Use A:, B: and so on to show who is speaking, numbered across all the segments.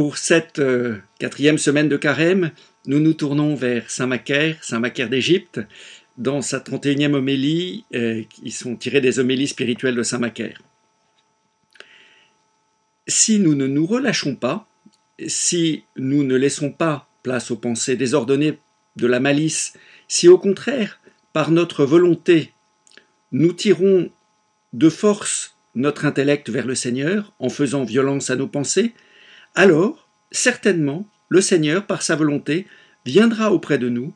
A: Pour cette euh, quatrième semaine de carême, nous nous tournons vers Saint Macaire, Saint Macaire d'Égypte, dans sa 31e homélie, euh, qui sont tirées des homélies spirituelles de Saint Macaire. Si nous ne nous relâchons pas, si nous ne laissons pas place aux pensées désordonnées de la malice, si au contraire, par notre volonté, nous tirons de force notre intellect vers le Seigneur en faisant violence à nos pensées, alors, certainement, le Seigneur, par sa volonté, viendra auprès de nous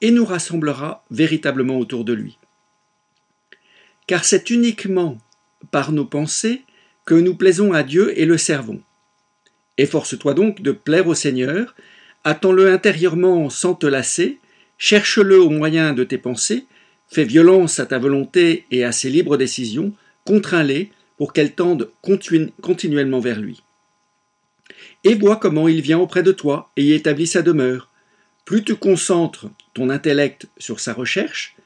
A: et nous rassemblera véritablement autour de lui. Car c'est uniquement par nos pensées que nous plaisons à Dieu et le servons. Efforce-toi donc de plaire au Seigneur, attends-le intérieurement sans te lasser, cherche-le au moyen de tes pensées, fais violence à ta volonté et à ses libres décisions, contrains-les pour qu'elles tendent continuellement vers lui. Et vois comment il vient auprès de toi et y établit sa demeure. Plus tu concentres ton intellect sur sa recherche,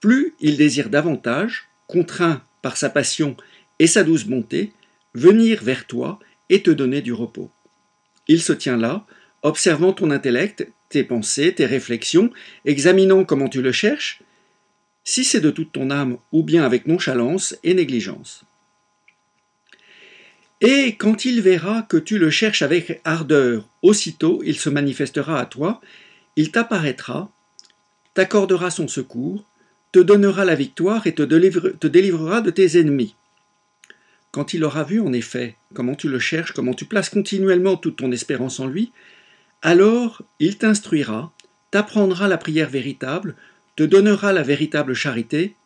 A: plus il désire davantage, contraint par sa passion et sa douce bonté, venir vers toi et te donner du repos. Il se tient là, observant ton intellect, tes pensées, tes réflexions, examinant comment tu le cherches, si c'est de toute ton âme ou bien avec nonchalance et négligence. Et quand il verra que tu le cherches avec ardeur, aussitôt il se manifestera à toi, il t'apparaîtra, t'accordera son secours, te donnera la victoire et te, délivrera de tes ennemis. Quand il aura vu en effet comment tu le cherches, comment tu places continuellement toute ton espérance en lui, alors il t'instruira, t'apprendra la prière véritable, te donnera la véritable charité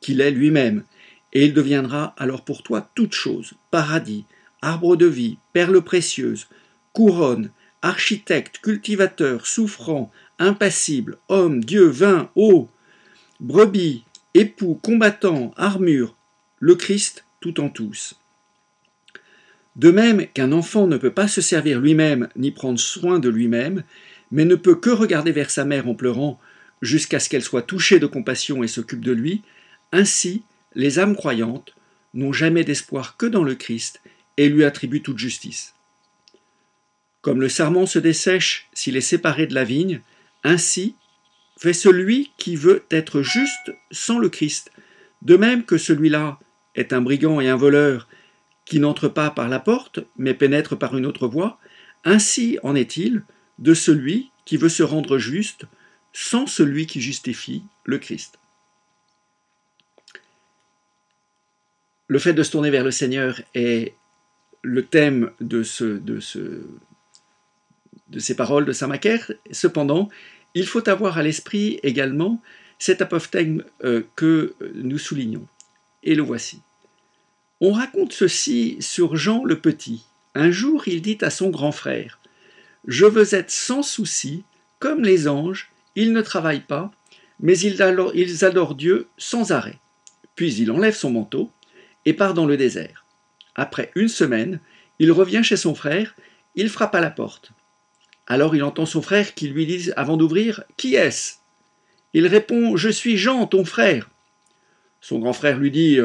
A: qu'il est lui-même, et il deviendra alors pour toi toute chose, paradis, arbre de vie, perles précieuses, couronne, architecte, cultivateur, souffrant, impassible, homme, Dieu, vin, eau, brebis, époux, combattant, armure, le Christ tout en tous. De même qu'un enfant ne peut pas se servir lui-même ni prendre soin de lui-même, mais ne peut que regarder vers sa mère en pleurant jusqu'à ce qu'elle soit touchée de compassion et s'occupe de lui, ainsi les âmes croyantes n'ont jamais d'espoir que dans le Christ et lui attribuent toute justice. Comme le sarment se dessèche s'il est séparé de la vigne, ainsi fait celui qui veut être juste sans le Christ, de même que celui-là est un brigand et un voleur qui n'entre pas par la porte, mais pénètre par une autre voie, ainsi en est-il de celui qui veut se rendre juste sans celui qui justifie le Christ. Le fait de se tourner vers le Seigneur est le thème de, ce, de, ce, de ces paroles de Saint Macaire. Cependant, il faut avoir à l'esprit également cet apophthegme euh, que nous soulignons. Et le voici. On raconte ceci sur Jean le Petit. Un jour, il dit à son grand frère Je veux être sans souci, comme les anges, ils ne travaillent pas, mais ils adorent Dieu sans arrêt. Puis il enlève son manteau et part dans le désert. Après une semaine, il revient chez son frère, il frappe à la porte. Alors il entend son frère qui lui dit avant d'ouvrir Qui est-ce? Il répond Je suis Jean, ton frère. Son grand frère lui dit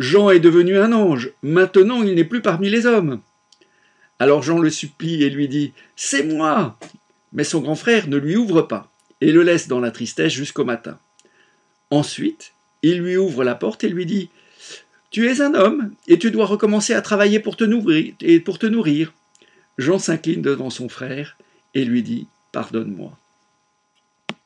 A: Jean est devenu un ange, maintenant il n'est plus parmi les hommes. Alors Jean le supplie et lui dit C'est moi Mais son grand frère ne lui ouvre pas et le laisse dans la tristesse jusqu'au matin. Ensuite, il lui ouvre la porte et lui dit Tu es un homme et tu dois recommencer à travailler pour te nourrir. Et pour te nourrir. Jean s'incline devant son frère et lui dit Pardonne-moi.